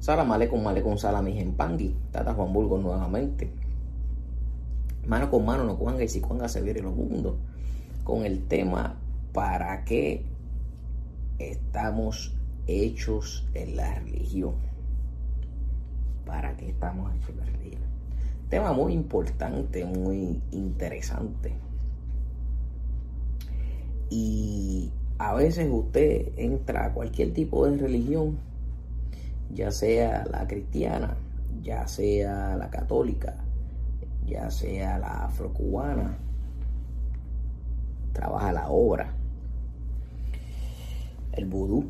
Sala Male con Male con Sala en Pangui, Tata Juan Burgos nuevamente. Mano con mano no cuanga y si cuanga se viene los mundos. Con el tema ¿para qué estamos hechos en la religión? ¿Para qué estamos hechos en la religión? Tema muy importante, muy interesante. Y a veces usted entra a cualquier tipo de religión, ya sea la cristiana, ya sea la católica, ya sea la afrocubana, trabaja la obra, el vudú,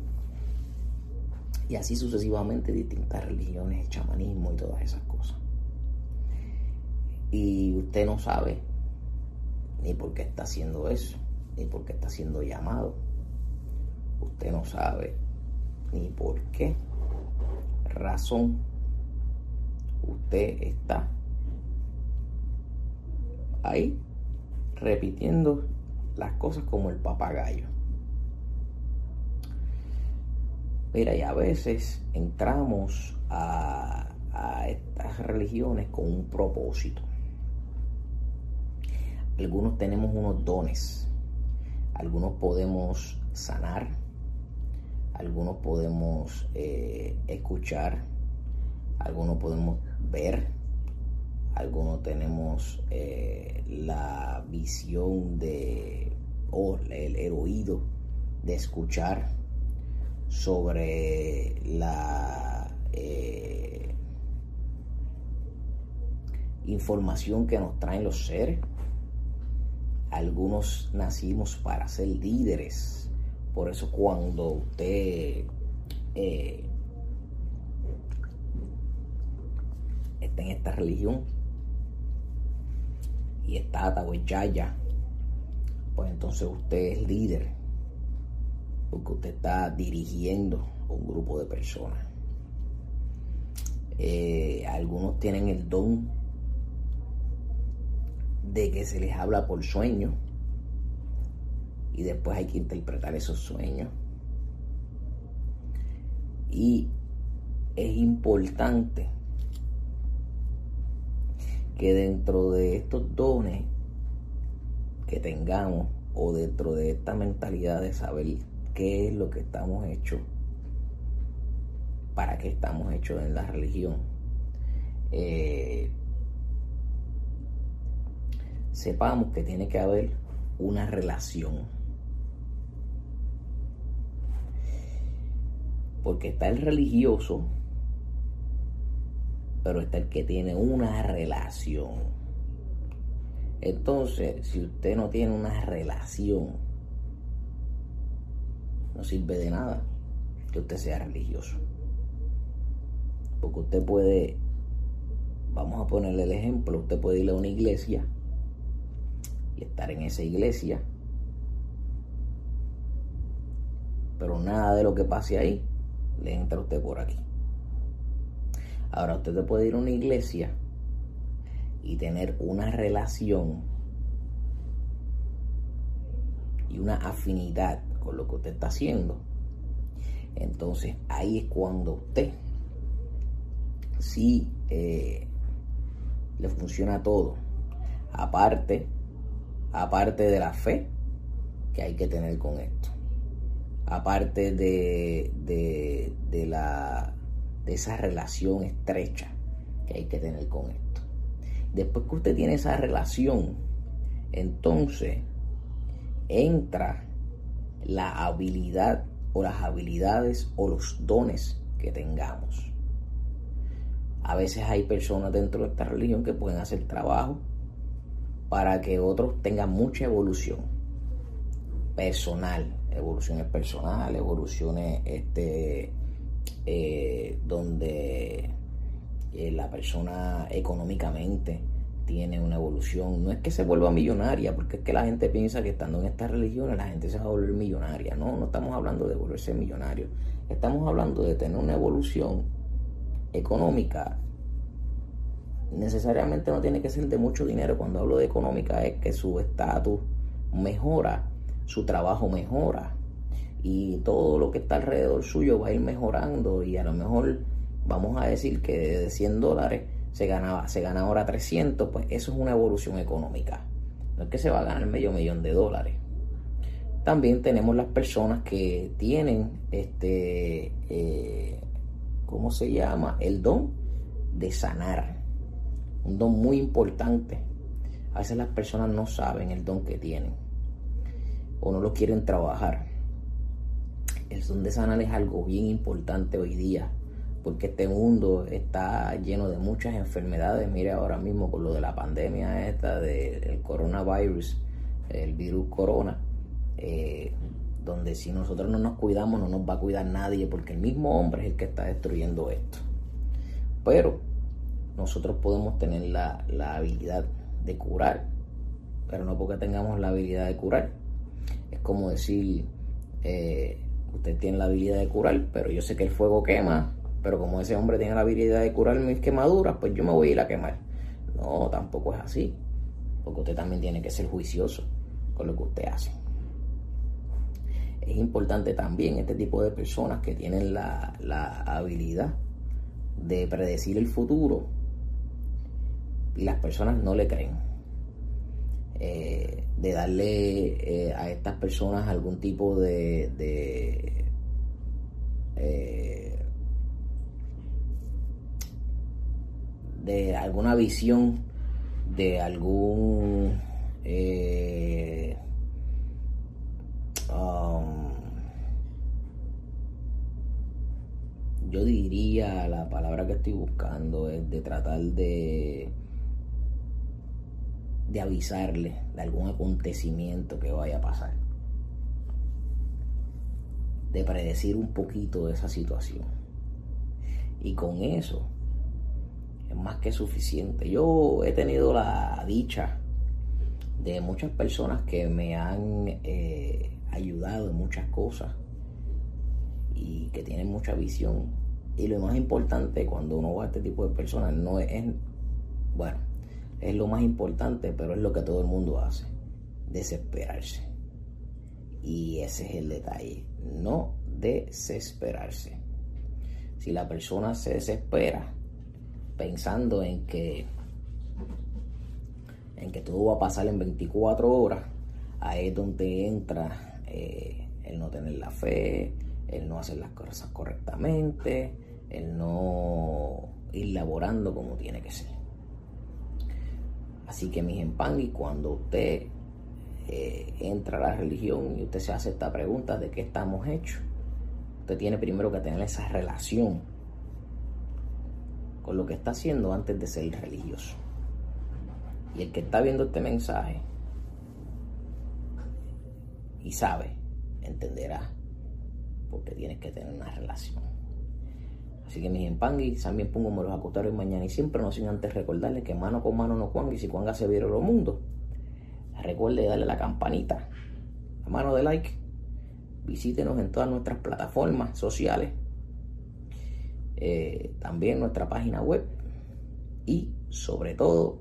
y así sucesivamente distintas religiones, el chamanismo y todas esas cosas. Y usted no sabe ni por qué está haciendo eso, ni por qué está siendo llamado. Usted no sabe ni por qué razón usted está ahí repitiendo las cosas como el papagayo. Mira, y a veces entramos a, estas religiones con un propósito. Algunos tenemos unos dones, algunos podemos sanar, algunos podemos eh, escuchar, algunos podemos ver, algunos tenemos eh, la visión de, o el, oído de escuchar sobre la eh, información que nos traen los seres. Algunos nacimos para ser líderes. Por eso cuando usted eh, está en esta religión, y está Yaya, pues entonces usted es líder, porque usted está dirigiendo un grupo de personas. Eh, algunos tienen el don de que se les habla por sueño y después hay que interpretar esos sueños. Y es importante que dentro de estos dones que tengamos o dentro de esta mentalidad de saber qué es lo que estamos hechos, para qué estamos hechos en la religión, eh, sepamos que tiene que haber una relación. Porque está el religioso pero está el que tiene una relación. Entonces, si usted no tiene una relación, no sirve de nada que usted sea religioso. Porque usted puede, vamos a ponerle el ejemplo, usted puede ir a una iglesia y estar en esa iglesia, pero nada de lo que pase ahí le entra usted por aquí. Ahora usted puede ir a una iglesia y tener una relación y una afinidad con lo que usted está haciendo. Entonces ahí es cuando usted sí eh, le funciona todo. Aparte, aparte de la fe que hay que tener con esto. Aparte de, de la de esa relación estrecha que hay que tener con esto. Después que usted tiene esa relación, entonces entra la habilidad o las habilidades o los dones que tengamos. A veces hay personas dentro de esta religión que pueden hacer trabajo para que otros tengan mucha evolución personal, evoluciones personales, evoluciones este, eh, donde eh, la persona económicamente tiene una evolución. No es que se vuelva millonaria, porque es que la gente piensa que estando en estas religiones la gente se va a volver millonaria. No, no estamos hablando de volverse millonario. Estamos hablando de tener una evolución económica. Necesariamente no tiene que ser de mucho dinero. Cuando hablo de económica es que su estatus mejora, su trabajo mejora, y todo lo que está alrededor suyo va a ir mejorando y a lo mejor vamos a decir que de 100 dólares se, ganaba, se gana ahora 300, pues eso es una evolución económica. No es que se va a ganar medio millón de dólares. También tenemos las personas que tienen este, eh, ¿cómo se llama? El don de sanar. Un don muy importante. A veces las personas no saben el don que tienen o no lo quieren trabajar. El don de sanar es algo bien importante hoy día porque este mundo está lleno de muchas enfermedades. Mire ahora mismo con lo de la pandemia esta del coronavirus, el virus corona, eh, donde si nosotros no nos cuidamos no nos va a cuidar nadie porque el mismo hombre es el que está destruyendo esto. Pero nosotros podemos tener la, habilidad de curar, pero no porque tengamos la habilidad de curar. Es como decir, eh, usted tiene la habilidad de curar, pero yo sé que el fuego quema, pero como ese hombre tiene la habilidad de curar mis quemaduras, pues yo me voy a ir a quemar. No, tampoco es así, porque usted también tiene que ser juicioso con lo que usted hace. Es importante también este tipo de personas que tienen la, habilidad de predecir el futuro y las personas no le creen. Eh, de darle eh, a estas personas algún tipo de, de eh, de alguna visión de algún Um, yo diría la palabra que estoy buscando es de tratar de de avisarle de algún acontecimiento que vaya a pasar. De predecir un poquito de esa situación. Y con eso es más que suficiente. Yo he tenido la dicha de muchas personas que me han eh, ayudado en muchas cosas y que tienen mucha visión. Y lo más importante cuando uno va a este tipo de personas no es, bueno, es lo más importante, pero es lo que todo el mundo hace, desesperarse. Y ese es el detalle, no desesperarse. Si la persona se desespera pensando en que en que todo va a pasar en 24 horas, ahí es donde entra eh, el no tener la fe, el no hacer las cosas correctamente, el no ir laborando como tiene que ser. Así que mis empangui, cuando usted eh, entra a la religión y usted se hace esta pregunta de qué estamos hechos, usted tiene primero que tener esa relación con lo que está haciendo antes de ser religioso. Y el que está viendo este mensaje y sabe, entenderá, porque tienes que tener una relación. Así que mis empangui, también pongo me los acostaré mañana y siempre no sin antes recordarles que mano con mano no cuanga y si cuanga se vieron los mundos. Recuerde darle la campanita, la mano de like, visítenos en todas nuestras plataformas sociales, eh, también nuestra página web y sobre todo,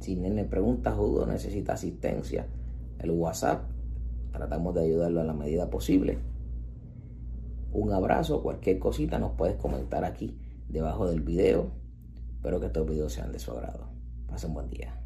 si me preguntas o necesita asistencia, el WhatsApp. Tratamos de ayudarlo a la medida posible. Un abrazo, cualquier cosita nos puedes comentar aquí debajo del video. Espero que estos videos sean de su agrado. Pasen buen día.